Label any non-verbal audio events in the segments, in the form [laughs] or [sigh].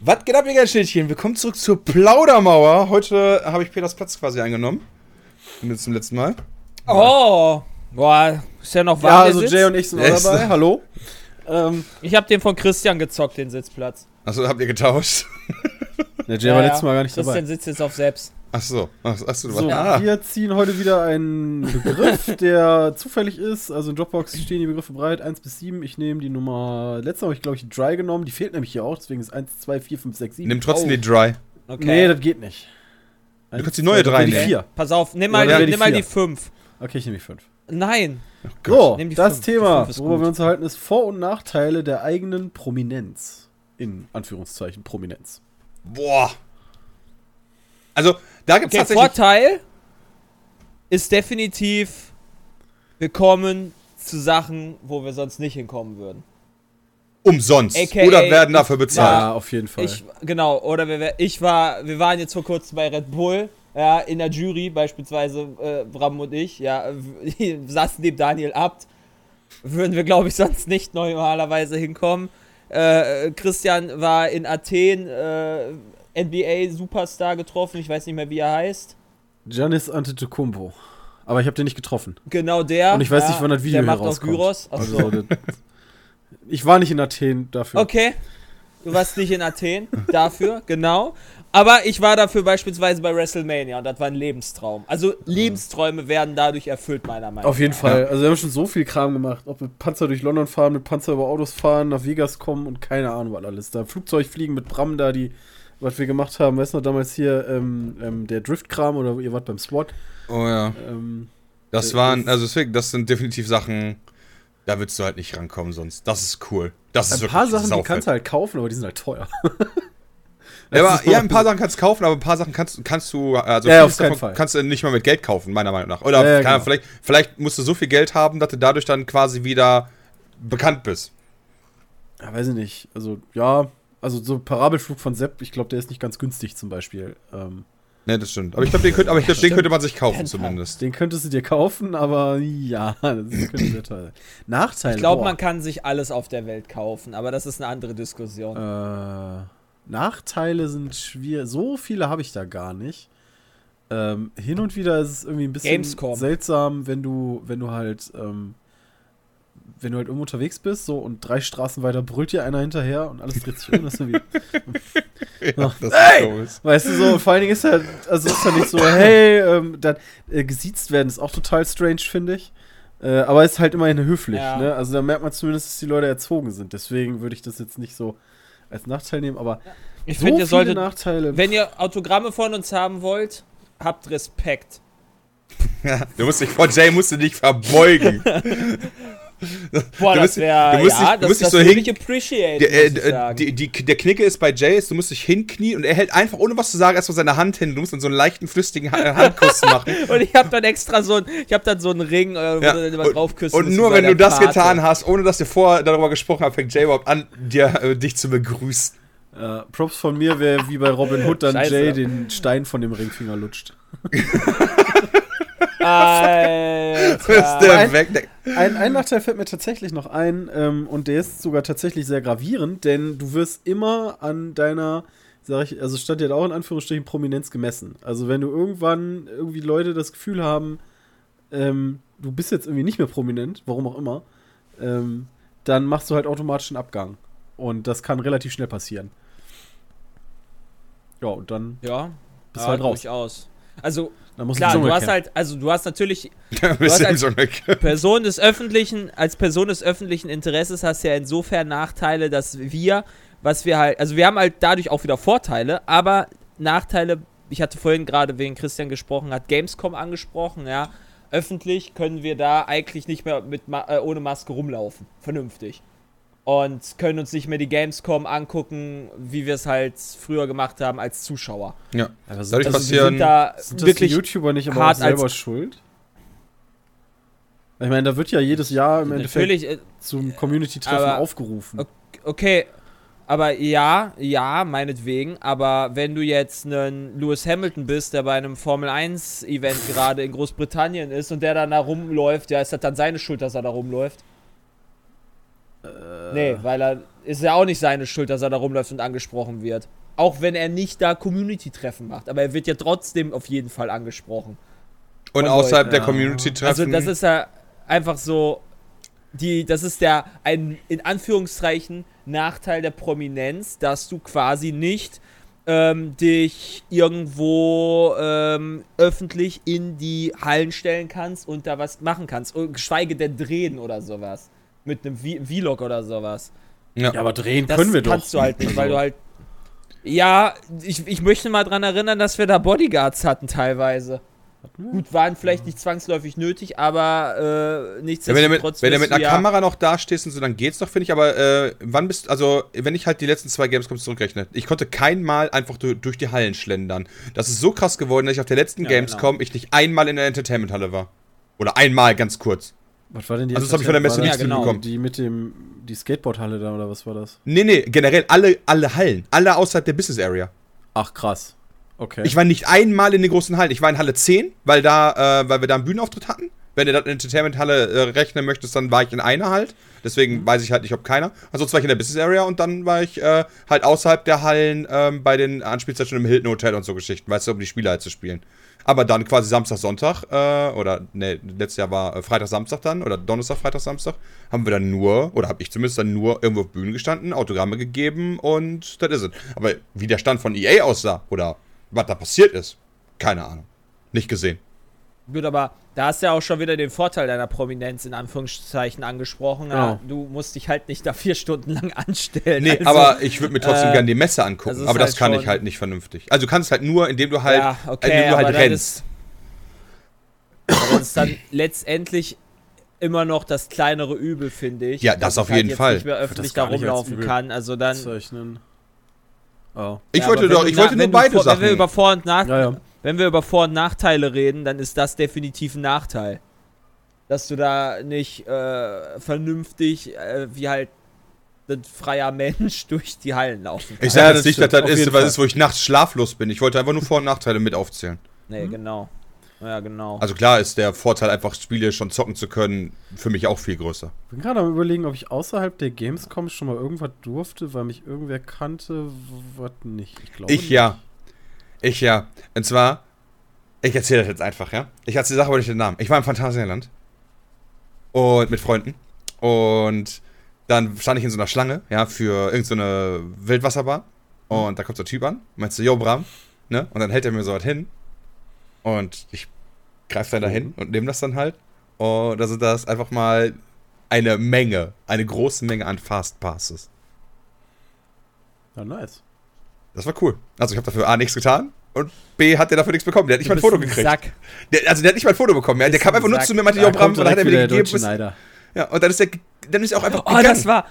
Was geht ab, ihr Schildchen? Willkommen zurück zur Plaudermauer. Heute habe ich Peters Platz quasi eingenommen. Und zum letzten Mal. Oh, boah, ist ja noch warm. Ja, also. Jay und ich sind auch dabei. Hallo. [laughs] Ähm, Ich habe den von Christian gezockt, den Sitzplatz. Achso, habt ihr getauscht? der Jay war letztes Mal gar nicht Christian dabei. sitzt jetzt auf selbst. Achso. Ach, achso, So, ah. wir ziehen heute wieder einen Begriff, [laughs] der zufällig ist. Also in Dropbox stehen die Begriffe bereit, 1 bis 7. Ich nehme die Nummer, letztes Mal habe ich glaube ich Dry genommen, die fehlt nämlich hier auch, deswegen ist 1, 2, 4, 5, 6, 7. Nimm trotzdem Oh. die Dry. Okay. Nee, das geht nicht. Du kannst die neue drei drei die nehmen. 4. Pass auf, nimm mal, Oder die, nimm mal die 5. Okay, ich nehme die 5. Nein. So, Nimm die das fünf. Die Thema, fünf ist worüber gut. wir uns unterhalten, ist Vor- und Nachteile der eigenen Prominenz. In Anführungszeichen Prominenz. Boah. Also, da gibt es Okay, tatsächlich. Vorteil ist definitiv, wir kommen zu Sachen, wo wir sonst nicht hinkommen würden. Umsonst. AKA Oder werden dafür bezahlt. Ja, auf jeden Fall. Ich, genau, oder wir, ich war, wir waren jetzt vor kurzem bei Red Bull, ja, in der Jury, beispielsweise äh, Bram und ich, ja, [laughs] saßen neben Daniel Abt. Würden wir, glaube ich, sonst nicht normalerweise hinkommen. Äh, Christian war in Athen, äh, NBA-Superstar getroffen, ich weiß nicht mehr, wie er heißt. Giannis Antetokounmpo. Aber ich habe den nicht getroffen. Genau der. Und ich weiß nicht, wann das Video Der macht rauskommt. Gyros. Also, ich war nicht in Athen dafür. Okay. Du warst nicht in Athen dafür, [laughs] genau. Aber ich war dafür beispielsweise bei WrestleMania und das war ein Lebenstraum. Also Lebensträume werden dadurch erfüllt, meiner Meinung nach. Auf jeden Fall. Also wir haben schon so viel Kram gemacht. Ob mit Panzer durch London fahren, mit Panzer über Autos fahren, nach Vegas kommen und keine Ahnung was alles. Da Flugzeug fliegen mit Bram da, die, was wir gemacht haben. Weißt du noch, damals hier ähm, ähm, der Driftkram oder ihr wart beim SWAT. Oh ja. Ähm, Das Äh, waren, ist- also deswegen, das sind definitiv Sachen, da würdest du halt nicht rankommen sonst. Das ist cool. Das ist ein paar wirklich Sachen, die kannst du halt kaufen, aber die sind halt teuer. [laughs] Ja, aber, ist ja, ein paar Sachen kannst du kaufen, aber ein paar Sachen kannst, kannst du, also Ja, auf davon Fall. kannst du nicht mal mit Geld kaufen, meiner Meinung nach. Oder Ja, ja, genau. vielleicht, vielleicht musst du so viel Geld haben, dass du dadurch dann quasi wieder bekannt bist. Ja, weiß ich nicht. Also, ja, also so Parabelflug von Sepp, ich glaube, der ist nicht ganz günstig zum Beispiel. Ähm, Ne, das stimmt. Aber ich glaube, den, könnt, aber ich glaub, den könnte man sich kaufen Penta. zumindest. den könntest du dir kaufen, aber ja, [laughs] das könnte sehr teuer sein. Nachteile. Ich glaube, man kann sich alles auf der Welt kaufen, aber das ist eine andere Diskussion. Äh, Nachteile sind schwierig. So viele habe ich da gar nicht. Ähm, hin und wieder ist es irgendwie ein bisschen Gamescom. seltsam, wenn du, wenn du halt, ähm, wenn du halt irgendwo unterwegs bist, so und drei Straßen weiter brüllt dir einer hinterher und alles dreht sich um. Das ist irgendwie, [laughs] Ja, das Hey! ist so. weißt du so, vor allen Dingen ist ja, also ist ja nicht so, hey, ähm, dann äh, gesiezt werden ist auch total strange, finde ich. Äh, aber ist halt immerhin höflich, Ja. ne? Also da merkt man zumindest, dass die Leute erzogen sind. Deswegen würde ich das jetzt nicht so als Nachteil nehmen, aber Ich so finde, ihr viele solltet, Nachteile. wenn ihr Autogramme von uns haben wollt, habt Respekt. [laughs] Du musst dich vor Jay musst du dich verbeugen. [laughs] Boah, Du das musst- wäre, du musst ja, dich- du das, musst dich das so würde hin- ich appreciate, Der, äh, äh, die, die, der Knicke ist bei Jay, ist, du musst dich hinknien und er hält einfach, ohne was zu sagen, erstmal seine Hand hin. Du musst dann so einen leichten, flüssigen Ha- Handkuss [laughs] machen. Und ich habe dann extra so ein, ich habe dann so einen Ring, äh, wo Ja, du dann immer und- drauf küssen Und nur wenn du der das getan hast, ohne dass wir vorher darüber gesprochen haben, fängt Jay überhaupt an, dir, äh, dich zu begrüßen. Äh, Props von mir wäre wie bei Robin Hood dann Scheiße. Jay den Stein von dem Ringfinger lutscht. [laughs] [laughs] ist Alter. der Ein- weg. Der, Ein, ein Nachteil fällt mir tatsächlich noch ein, ähm, und der ist sogar tatsächlich sehr gravierend, denn du wirst immer an deiner, sag ich, also stand ja auch in Anführungsstrichen Prominenz gemessen. Also wenn du irgendwann irgendwie Leute das Gefühl haben, ähm, du bist jetzt irgendwie nicht mehr prominent, warum auch immer, ähm, dann machst du halt automatisch einen Abgang. Und das kann relativ schnell passieren. Ja, und dann Ja, bist ja, halt raus. durchaus. Also, klar, du du hast halt, also du hast natürlich ein bisschen als- eine, Person des öffentlichen, als Person des öffentlichen Interesses hast du ja insofern Nachteile, dass wir, was wir halt, also wir haben halt dadurch auch wieder Vorteile, aber Nachteile, ich hatte vorhin gerade wegen Christian gesprochen, hat Gamescom angesprochen, ja. Öffentlich können wir da eigentlich nicht mehr mit äh, ohne Maske rumlaufen. Vernünftig. Und können uns nicht mehr die Gamescom angucken, wie wir es halt früher gemacht haben als Zuschauer. ja. Sind, Dadurch Also passieren- sind da sind das wirklich die YouTuber nicht aber auch hart selber schuld? Ich meine, da wird ja jedes Jahr im Endeffekt natürlich äh, zum Community-Treffen aufgerufen. Okay. Aber ja, ja, meinetwegen. Aber wenn du jetzt ein Lewis Hamilton bist, der bei einem Formel 1 Event gerade in Großbritannien ist und der dann da rumläuft, ja, ist das dann seine Schuld, dass er da rumläuft? Nee, weil er ist ja auch nicht seine Schuld, dass er da rumläuft und angesprochen wird. Auch wenn er nicht da Community-Treffen macht. Aber er wird ja trotzdem auf jeden Fall angesprochen. Und Von außerhalb Leuten, der. Community-Treffen. Also das ist ja einfach so, die, das ist der, ein, in Anführungszeichen, Nachteil der Prominenz, dass du quasi nicht ähm, dich irgendwo ähm, öffentlich in die Hallen stellen kannst und da was machen kannst. Und geschweige denn drehen oder sowas. Mit einem V- Vlog oder sowas. ja. Ja, aber drehen Das können wir doch. kannst du halt nicht, weil Also, du halt. Ja, ich, ich möchte mal dran erinnern, dass wir da Bodyguards hatten teilweise. Gut, waren vielleicht nicht zwangsläufig nötig, aber äh, Ja, nichtsdestotrotz. wenn du mit, wenn du mit einer ja- Kamera noch dastehst und so, dann geht's doch, finde ich. Aber äh, wann bist also, wenn ich halt die letzten zwei Gamescoms zurückrechne, ich konnte kein Mal einfach durch, durch die Hallen schlendern. Das ist so krass geworden, dass ich auf der letzten Ja, Gamescom ich nicht einmal in der Entertainment-Halle war. Oder einmal ganz kurz. Was war denn die Also das hab ich von der Messe war nicht das genau. Die, die mit dem, die Skateboardhalle da, oder was war das? Nee, nee, generell alle, alle Hallen. Alle außerhalb der Business Area. Ach, krass. Okay. Ich war nicht einmal in den großen Hallen. Ich war in Halle 10, weil da, äh, weil wir da einen Bühnenauftritt hatten. Wenn du das in Entertainment-Halle äh, rechnen möchtest, dann war ich in einer halt. Deswegen weiß ich halt nicht, ob keiner. Ansonsten war ich in der Business Area und dann war ich äh, halt außerhalb der Hallen ähm, bei den Anspielstationen im Hilton Hotel und so Geschichten, weißt du, um die Spiele halt zu spielen. Aber dann quasi Samstag, Sonntag, äh, oder ne, letztes Jahr war äh, Freitag, Samstag dann, oder Donnerstag, Freitag, Samstag, haben wir dann nur, oder habe ich zumindest dann nur irgendwo auf Bühnen gestanden, Autogramme gegeben und das ist es. Aber wie der Stand von EA aussah, oder was da passiert ist, keine Ahnung. Nicht gesehen. Gut, aber da hast du ja auch schon wieder den Vorteil deiner Prominenz in Anführungszeichen angesprochen. Ja. du musst dich halt nicht da vier Stunden lang anstellen. Nee, Also, aber ich würde mir trotzdem äh, gerne die Messe angucken. das ist aber das halt kann schon- ich halt nicht vernünftig. Also du kannst halt nur, indem du halt, ja, okay, indem du halt das rennst. ist, das ist dann letztendlich immer noch das kleinere Übel, finde ich. Ja, das dass auf ich halt jeden jetzt Fall. nicht mehr öffentlich da rumlaufen kann. Also dann. Zeichnen. Oh. ich Ja, wollte doch, ich du wollte na- nur beide Sachen. Wenn wir über Vor- und Nach Ja, ja. Wenn wir über Vor- und Nachteile reden, dann ist das definitiv ein Nachteil. Dass du da nicht äh, vernünftig, äh, wie halt ein freier Mensch [laughs] durch die Hallen laufen ich kannst. sag Ja, jetzt das nicht, dass das ist, was ist, wo ich nachts schlaflos bin. Ich wollte einfach nur Vor- und Nachteile mit aufzählen. Nee, genau. Ja, genau. Also klar ist der Vorteil, einfach Spiele schon zocken zu können, für mich auch viel größer. Ich bin gerade am überlegen, ob ich außerhalb der Gamescom schon mal irgendwas durfte, weil mich irgendwer kannte, was nicht. Ich glaube Ich ja. Ich ja. Und zwar, ich erzähle das jetzt einfach, ja. Ich erzähle die Sache, aber nicht den Namen. Ich war im Phantasialand. Und mit Freunden. Und dann stand ich in so einer Schlange, ja, für irgendeine so Wildwasserbar. Und da kommt so ein Typ an, meinst du, yo, Bram, ne? Und dann hält er mir so was hin. Und ich greife dann dahin und nehme das dann halt. Und da sind das einfach mal eine Menge, eine große Menge an Fastpasses. Ja, nice. Das war cool. Also ich habe dafür A nichts getan und B hat der dafür nichts bekommen. Der hat nicht mal ein Foto ein gekriegt. Sack. Der, also der hat nicht mal ein Foto bekommen. Ja. Der kam ein einfach nur Sack. zu mir meinte, Da jo, Bram, und dann hat er mir der gegeben. ja, und dann ist der, dann ist er auch einfach Oh, gegangen. das war.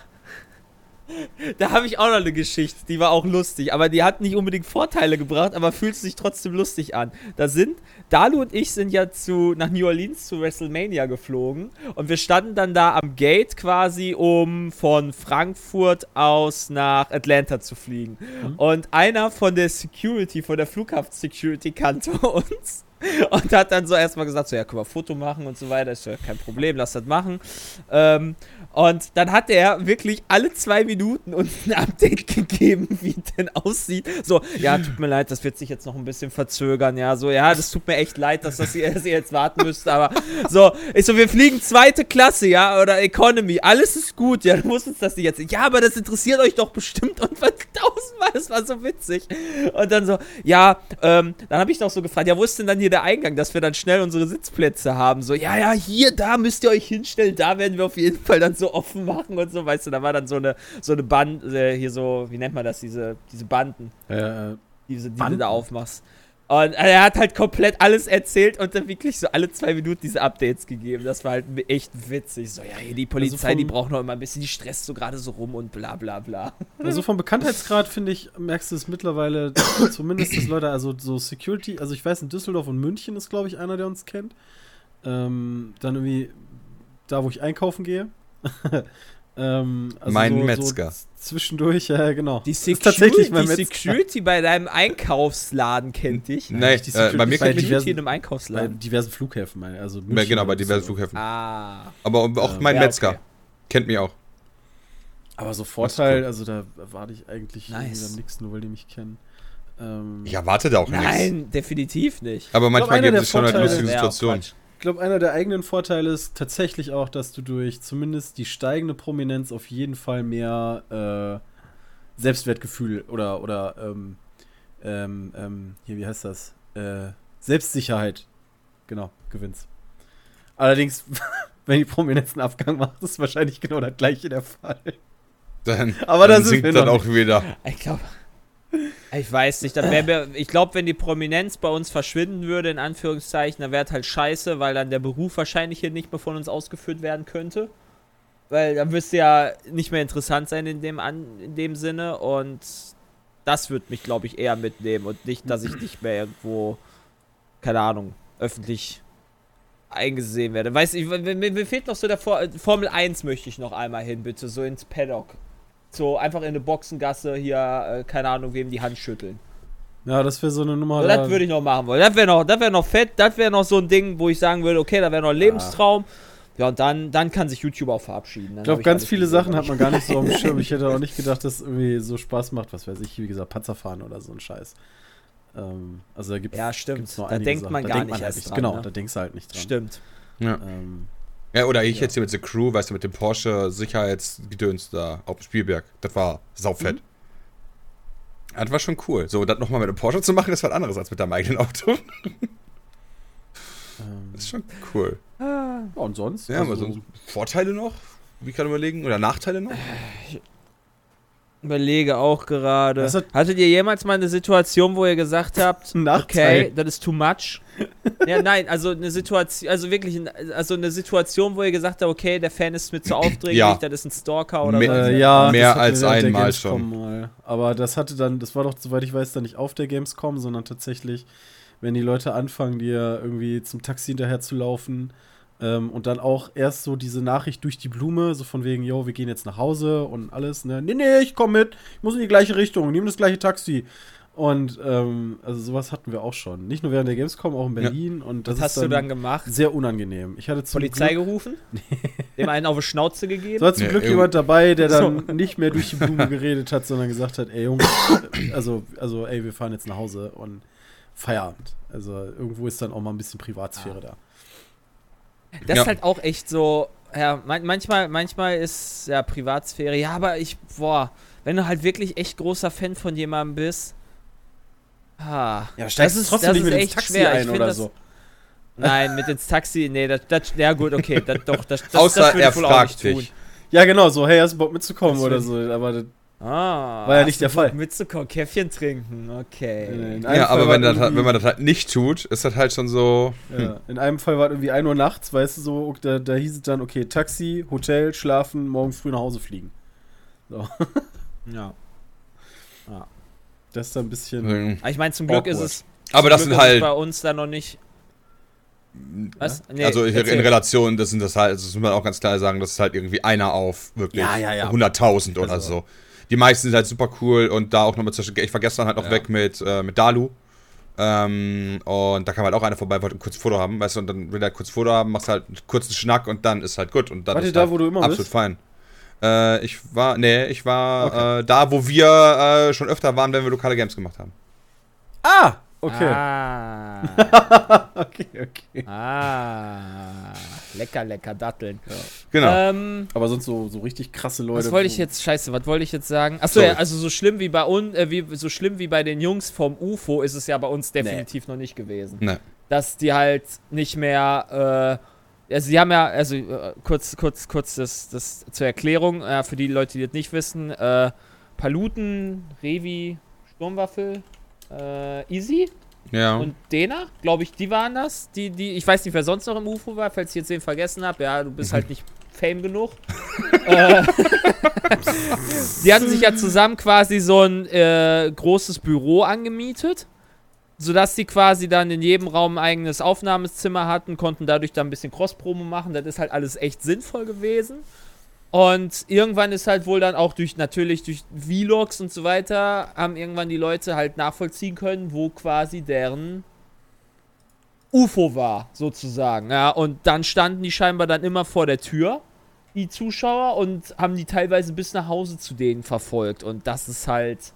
[laughs] Da habe ich auch noch eine Geschichte, die war auch lustig, aber die hat nicht unbedingt Vorteile gebracht, aber fühlt sich trotzdem lustig an. Da sind, Dalu und ich sind ja zu, nach New Orleans zu WrestleMania geflogen und wir standen dann da am Gate quasi, um von Frankfurt aus nach Atlanta zu fliegen. Und einer von der Security, von der Flughafen-Security kannte [laughs] uns. Und hat dann so erstmal gesagt, so, ja, können wir Foto machen und so weiter. Ist ja kein Problem, lass das machen. Ähm, und dann hat er wirklich alle zwei Minuten uns ein Update [laughs] gegeben, wie denn aussieht. So, ja, tut mir leid, das wird sich jetzt noch ein bisschen verzögern. Ja, so, ja, das tut mir echt leid, dass, das ihr, [laughs] dass ihr jetzt warten müsst. Aber so, ich so, wir fliegen zweite Klasse, ja, oder Economy. Alles ist gut, ja, du musst uns das nicht jetzt. Ja, aber das interessiert euch doch bestimmt und was [laughs] tausendmal, das war so witzig. Und dann so, ja, ähm, dann habe ich noch so gefragt, ja, wo ist denn dann hier der Eingang, dass wir dann schnell unsere Sitzplätze haben? So, ja, ja, hier, da müsst ihr euch hinstellen, da werden wir auf jeden Fall dann so offen machen und so, weißt du, da war dann so eine, so eine Band, äh, hier so, wie nennt man das, diese, diese Banden, Äh, diese, die du Banden? da aufmachst. Und er hat halt komplett alles erzählt und dann wirklich so alle zwei Minuten diese Updates gegeben. Das war halt echt witzig. So, ja, die Polizei, vom- die braucht noch immer ein bisschen, die stresst so gerade so rum und bla bla bla. Also vom Bekanntheitsgrad finde ich, merkst du es mittlerweile [coughs] zumindest, dass Leute, also so Security, also ich weiß, in Düsseldorf und München ist, glaube ich, einer, der uns kennt. Ähm, dann irgendwie da, wo ich einkaufen gehe. [laughs] ähm, also Mein so, Metzger. So zwischendurch, ja, genau. Die, Security, tatsächlich mein die. Security bei deinem Einkaufsladen kennt dich. Nein, die äh, Security, bei mir bei kennt mich diversen- in einem Bei Einkaufsladen. diversen Flughäfen, meine also Ja, genau, bei diversen so. Flughäfen. Ah. Aber auch Ähm, mein ja, Metzger okay. kennt mich auch. Aber so Vorteil, cool. also da erwarte ich eigentlich Nice. nichts, nur weil die mich kennen. Ähm, Ich erwarte da auch nichts. Nein, definitiv nicht. Aber manchmal gibt es schon halt lustige Situationen. Ich glaube, einer der eigenen Vorteile ist tatsächlich auch, dass du durch zumindest die steigende Prominenz auf jeden Fall mehr äh, Selbstwertgefühl oder, oder ähm, ähm, ähm, hier, wie heißt das? Äh, Selbstsicherheit, genau, gewinnst. Allerdings, [laughs] wenn die Prominenz einen Abgang macht, ist wahrscheinlich genau das gleiche der Fall. Dann, Aber da dann sind wir sinkt dann auch wieder. Ich glaube. Ich weiß nicht, dann wär ich glaube, wenn die Prominenz bei uns verschwinden würde, in Anführungszeichen, dann wäre es halt scheiße, weil dann der Beruf wahrscheinlich hier nicht mehr von uns ausgeführt werden könnte. Weil dann müsste ja nicht mehr interessant sein in dem, An in dem Sinne und das würde mich, glaube ich, eher mitnehmen und nicht, dass ich nicht mehr irgendwo, keine Ahnung, öffentlich eingesehen werde. Weiß ich, mir, mir fehlt noch so der For Formel 1 möchte ich noch einmal hin, bitte, so ins Paddock. So einfach in eine Boxengasse hier, äh, keine Ahnung, wem die Hand schütteln. Ja, das wäre so eine Nummer. So, das würde ich noch machen wollen. Das wäre noch, das wäre noch fett, das wäre noch so ein Ding, wo ich sagen würde, okay, da wäre noch ein Lebenstraum. Ja, und dann, dann kann sich YouTube auch verabschieden. Dann Ich glaube, ganz viele Sachen hat man gar nicht so auf dem [laughs] Schirm. Ich hätte auch nicht gedacht, dass irgendwie so Spaß macht, was weiß ich, wie gesagt, Panzerfahren oder so ein Scheiß. Ähm, also da gibt Ja, stimmt. gibt's noch Da denkt Sachen. man da gar denkt man nicht halt erst nicht dran, Genau, ne? da denkst du halt nicht dran. Stimmt. Ja. Ähm, ja, oder ich Ja. jetzt hier mit der Crew, weißt du, mit dem Porsche Sicherheitsgedöns da auf dem Spielberg. Das war saufett. Das war schon cool. So, das nochmal mit einem Porsche zu machen, ist was anderes als mit deinem eigenen Auto. [laughs] ähm, Das ist schon cool. ja, und sonst? Ja, aber Also, so Vorteile noch? Wie kann ich überlegen? Oder Nachteile noch? Überlege auch gerade. Das hat- Hattet ihr jemals mal eine Situation, wo ihr gesagt habt, Nachteil. okay, das ist too much? ja, nein, also eine Situation, also wirklich, ein- also eine Situation, wo ihr gesagt habt, okay, der Fan ist mir zu [clears throat] aufdringlich, Ja. das ist ein Stalker oder Mehr- so. Äh, ja, Mehr als wir während der einmal Gamescom schon. Mal. Aber das hatte dann, das war doch, soweit ich weiß, dann nicht auf der Gamescom, sondern tatsächlich, wenn die Leute anfangen, dir irgendwie zum Taxi hinterher zu laufen ähm, und dann auch erst so diese Nachricht durch die Blume, so von wegen, yo, wir gehen jetzt nach Hause und alles, ne? Nee, nee, ich komm mit, ich muss in die gleiche Richtung, nehme das gleiche Taxi. Und ähm, also sowas hatten wir auch schon. Nicht nur während der Gamescom, auch in Berlin. Und das Was hast ist du dann gemacht? sehr unangenehm. Ich hatte zum Polizei Glück, gerufen? [laughs] Dem einen auf die Schnauze gegeben? so hat zum Nee, Glück jemand dabei, der dann So. nicht mehr durch die Blume geredet hat, sondern gesagt hat, ey Jungs, äh, also, also ey, wir fahren jetzt nach Hause und Feierabend. Also irgendwo ist dann auch mal ein bisschen Privatsphäre da. Das Ja. ist halt auch echt so, ja, man, manchmal, manchmal ist ja Privatsphäre, ja, aber ich, boah, wenn du halt wirklich echt großer Fan von jemandem bist, ah, Ja, das ist, das ist echt schwer. Ich find das, Nein, mit ins Taxi, nee, das, das, ja gut, okay, das, doch, das, das, Außer das würde er ich wohl auch fragt nicht tun. dich. Ja, genau, so, hey, hast du Bock mitzukommen Das oder so. Aber das, Ah, War ja nicht der Fall. Mitzukommen, Käffchen trinken, okay. in Ja, aber wenn, das, wenn man das halt nicht tut, ist das halt schon so. Ja, in einem Fall war es irgendwie 1 Uhr nachts, weißt du, so, da, da hieß es dann, okay, Taxi, Hotel, schlafen, morgen früh nach Hause fliegen. So, [laughs] Ja. das ist dann ein bisschen. ähm, Aber ich meine, zum Glück Awkward. ist es. Aber das Glück sind halt. bei uns da noch nicht. Was? Nee, also in erzähl. Relation, das sind das halt, das muss man auch ganz klar sagen, das ist halt irgendwie einer auf wirklich Ja, ja, ja. 100.000 oder Also- so. Die meisten sind halt super cool und da auch nochmal Beispiel, ich war gestern halt noch Ja. weg mit, äh, mit Dalu. Ähm, und da kam halt auch einer vorbei, wollte kurzes Foto haben, weißt du, und dann will er kurz Foto haben, machst halt einen kurzen Schnack und dann ist halt gut. Und dann Wart ihr ist da, halt wo du immer absolut bist? fein. Äh, ich war, nee, ich war Okay. äh, da, wo wir äh, schon öfter waren, wenn wir lokale Games gemacht haben. Ah! Okay. Ah, [laughs] Okay, okay. ah. Lecker, lecker Datteln. Genau. Ähm, Aber sonst so, so richtig krasse Leute. was wollte wo- ich jetzt, scheiße, was wollte ich jetzt sagen? Achso, ja, also so schlimm wie bei uns, äh, wie, so schlimm wie bei den Jungs vom UFO ist es ja bei uns definitiv noch nicht gewesen. Ne. Dass die halt nicht mehr, äh, also sie haben ja, also äh, kurz, kurz, kurz das, das zur Erklärung, äh, für die Leute, die das nicht wissen, äh, Paluten, Revi, Sturmwaffel, äh, Easy Ja. und Dena, glaube ich, die waren das. Die, die, ich weiß nicht, wer sonst noch im UFO war, falls ich jetzt den vergessen habe. Ja, du bist halt [laughs] nicht Fame genug. [laughs] äh, [laughs] die hatten sich ja zusammen quasi so ein äh, großes Büro angemietet. Sodass sie quasi dann in jedem Raum ein eigenes Aufnahmezimmer hatten, konnten dadurch dann ein bisschen Cross-Promo machen. Das ist halt alles echt sinnvoll gewesen. Und irgendwann ist halt wohl dann auch durch, natürlich durch Vlogs und so weiter, haben irgendwann die Leute halt nachvollziehen können, wo quasi deren UFO war, sozusagen. Ja, und dann standen die scheinbar dann immer vor der Tür die Zuschauer und haben die teilweise bis nach Hause zu denen verfolgt. Und das ist halt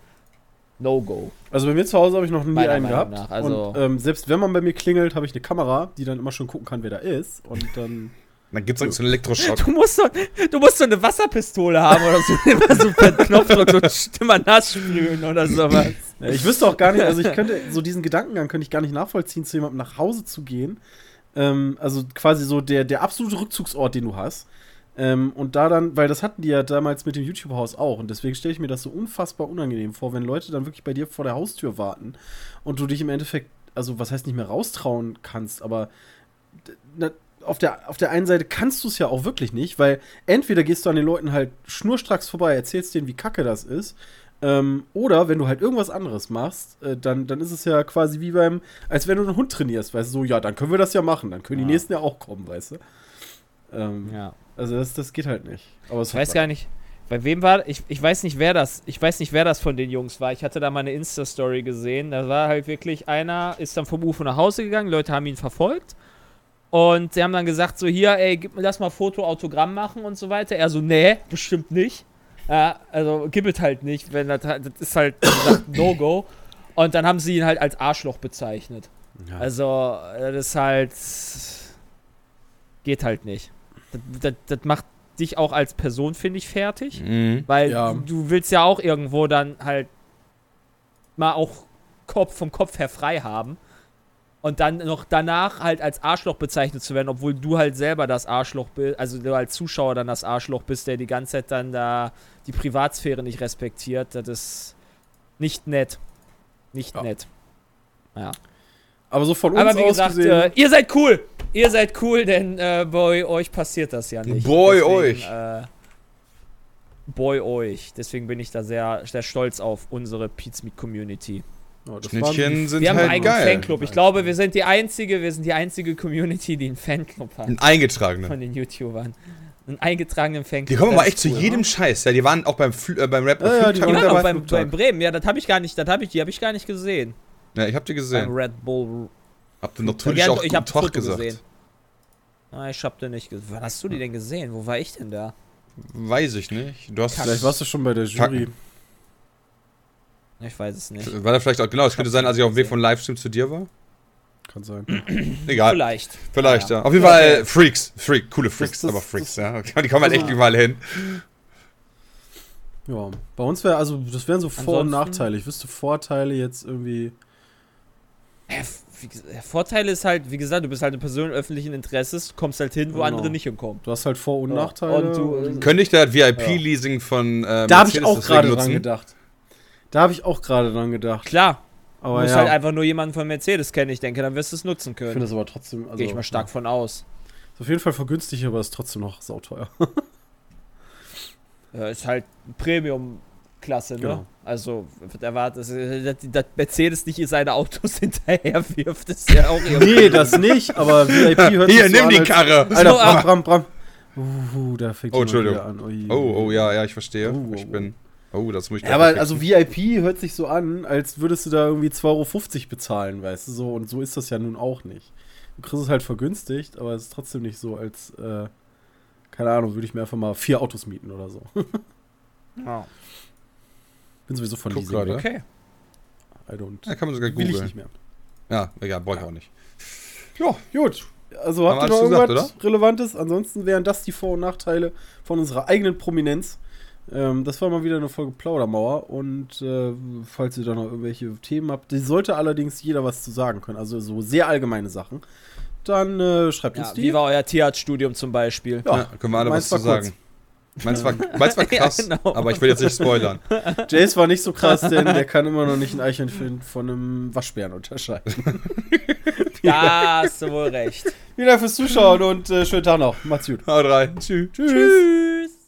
No-Go. Also bei mir zu Hause habe ich noch nie Meiner einen Meinung gehabt. nach, also- und ähm, selbst wenn man bei mir klingelt, habe ich eine Kamera, die dann immer schon gucken kann, wer da ist. Und dann. Dann gibt's so einen Elektroschock. Du musst, so, du musst so eine Wasserpistole haben oder so. [laughs] Immer so per Knopfdruck so [laughs] immer nass sprühen oder sowas. Ich wüsste auch gar nicht, also ich könnte, so diesen Gedankengang könnte ich gar nicht nachvollziehen, zu jemandem nach Hause zu gehen. Ähm, also quasi so der, der absolute Rückzugsort, den du hast. Ähm, und da dann, weil das hatten die ja damals mit dem YouTube-Haus auch. Und deswegen stelle ich mir das so unfassbar unangenehm vor, wenn Leute dann wirklich bei dir vor der Haustür warten und du dich im Endeffekt, also was heißt nicht mehr raustrauen kannst, aber auf der, auf der einen Seite kannst du es ja auch wirklich nicht, weil entweder gehst du an den Leuten halt schnurstracks vorbei, erzählst denen, wie kacke das ist, ähm, oder wenn du halt irgendwas anderes machst, äh, dann, dann ist es ja quasi wie beim, als wenn du einen Hund trainierst, weißt du, so, ja, dann können wir das ja machen, dann können Ja. die nächsten ja auch kommen, weißt du. Ähm, Ja. Also das, das geht halt nicht. Aber Ich weiß gar nicht, bei wem war ich, ich weiß nicht, wer das, ich weiß nicht, wer das von den Jungs war. Ich hatte da mal eine Insta-Story gesehen. Da war halt wirklich einer, ist dann vom UFO nach Hause gegangen, Leute haben ihn verfolgt. Und sie haben dann gesagt, so hier, ey, gib mir das mal Foto, Autogramm machen und so weiter. Er so, nee, bestimmt nicht. Ja, also gib es halt nicht, wenn das, halt- das ist halt, No-Go. Und dann haben sie ihn halt als Arschloch bezeichnet. Ja. Also, das ist halt. Geht halt nicht. Das, das, das macht dich auch als Person, finde ich, fertig. Mhm. Weil Ja. du, du willst ja auch irgendwo dann halt mal auch Kopf vom Kopf her frei haben. Und dann noch danach halt als Arschloch bezeichnet zu werden, obwohl du halt selber das Arschloch bist, also du als Zuschauer dann das Arschloch bist, der die ganze Zeit dann da die Privatsphäre nicht respektiert. Das ist nicht nett. Nicht Ja. nett. Ja. Aber so von uns Aber wie gesagt, äh, ihr seid cool. Ihr seid cool, denn äh, bei euch passiert das ja nicht. Boy, euch. Äh, boy euch. Deswegen bin ich da sehr, sehr stolz auf unsere Pizmeet Community. Oh, das Schnittchen sind Wir haben einen halt eigenen geil. Fanclub. Ich glaube, wir sind die einzige, wir sind die einzige Community, die einen Fanclub hat Ein eingetragener. von den YouTubern. Einen eingetragenen Fanclub. Die kommen aber echt zu cool, jedem ne? Scheiß. Ja, die waren auch beim, Fl äh, beim Rap Ja, ja, die waren auch dabei. beim, beim Bremen. Ja, das habe ich gar nicht, das habe ich, die habe ich gar nicht gesehen. Ja, ich hab die Beim gesehen. Red Bull. Habt ihr natürlich Ja, auch ich guten habe Tag gesagt. gesehen. Ah, ich hab den nicht gesehen. Wann hast du die denn gesehen? Wo war ich denn da? Weiß ich nicht. Du hast. Vielleicht warst du schon bei der Jury. Ich weiß es nicht. War da vielleicht auch, genau, es könnte sein, als ich auf dem Weg von Livestream zu dir war. Kann sein. [clears throat] Egal. Vielleicht. Vielleicht, Ja. ja. Auf jeden Fall äh, Freaks. Freak, coole Freaks, das- aber Freaks, ja. [laughs] Die kommen halt echt also- überall hin. Ja. Bei uns wäre, also das wären so Vor- und Nachteile. Ich wüsste Vorteile jetzt irgendwie. Ja, f- wie ges- der Vorteil ist halt, wie gesagt, du bist halt eine Person öffentlichen Interesses, kommst halt hin, wo Genau. andere nicht hinkommen. Du hast halt Vor- und Ja. Nachteile. Und du, Könnte ich da VIP-Leasing von äh, da habe ich auch gerade dran gedacht. Da habe ich auch gerade dran gedacht. Klar, Aber du musst ja, halt einfach nur jemanden von Mercedes kennen, ich denke, dann wirst du es nutzen ich finde können. das aber trotzdem. Also, Gehe ich mal stark von aus. Ist auf jeden Fall vergünstigt, aber ist trotzdem noch sauteuer. [laughs] Ja, ist halt Premium-Klasse, ne? Genau. Also, wird erwartet, dass, Mercedes nicht seine Autos [laughs] hinterher wirft, ist ja auch irgendwie. nee, das nicht, aber VIP [laughs] hört Hier, nimm an, die Karre. Alter, So, Bram. Bram, Bram. Uh, da fängt Oh, Entschuldigung. an. Oh, oh, ja, ja, ich verstehe. Oh, oh, Ich bin. Oh, das muss ich Ja, aber also VIP hört sich so an, als würdest du da irgendwie 2,50 Euro bezahlen, weißt du so. Und so ist das ja nun auch nicht. Du kriegst es halt vergünstigt, aber es ist trotzdem nicht so, als, äh, keine Ahnung, würde ich mir einfach mal vier Autos mieten oder so. [laughs] Ja. Bin sowieso von Guck Leasing. Okay. I don't. Ja, kann man sogar Will ich googeln. nicht mehr. Ja, egal, brauche ich auch nicht. Ja, Gut. Also habt wir ihr noch alles gesagt, irgendwas Relevantes? Ansonsten wären das die Vor- und Nachteile von unserer eigenen Prominenz. Ähm, das war mal wieder eine Folge Plaudermauer. Und äh, falls ihr da noch irgendwelche Themen habt, die sollte allerdings jeder was zu sagen können. Also so sehr allgemeine Sachen. Dann äh, schreibt uns Ja, die. wie war euer Tierarztstudium zum Beispiel? Ja, ja, können wir alle was zu kurz. sagen. Meins war, [laughs] meins war Ja, krass, genau. aber ich will jetzt nicht spoilern. [laughs] Jace war nicht so krass, denn der kann immer noch nicht ein Eichhörnchen von einem Waschbären unterscheiden. [laughs] Da hast du wohl recht. Vielen Dank fürs Zuschauen und äh, schönen Tag noch. Macht's gut. Haut rein. Tschüss. Tschüss.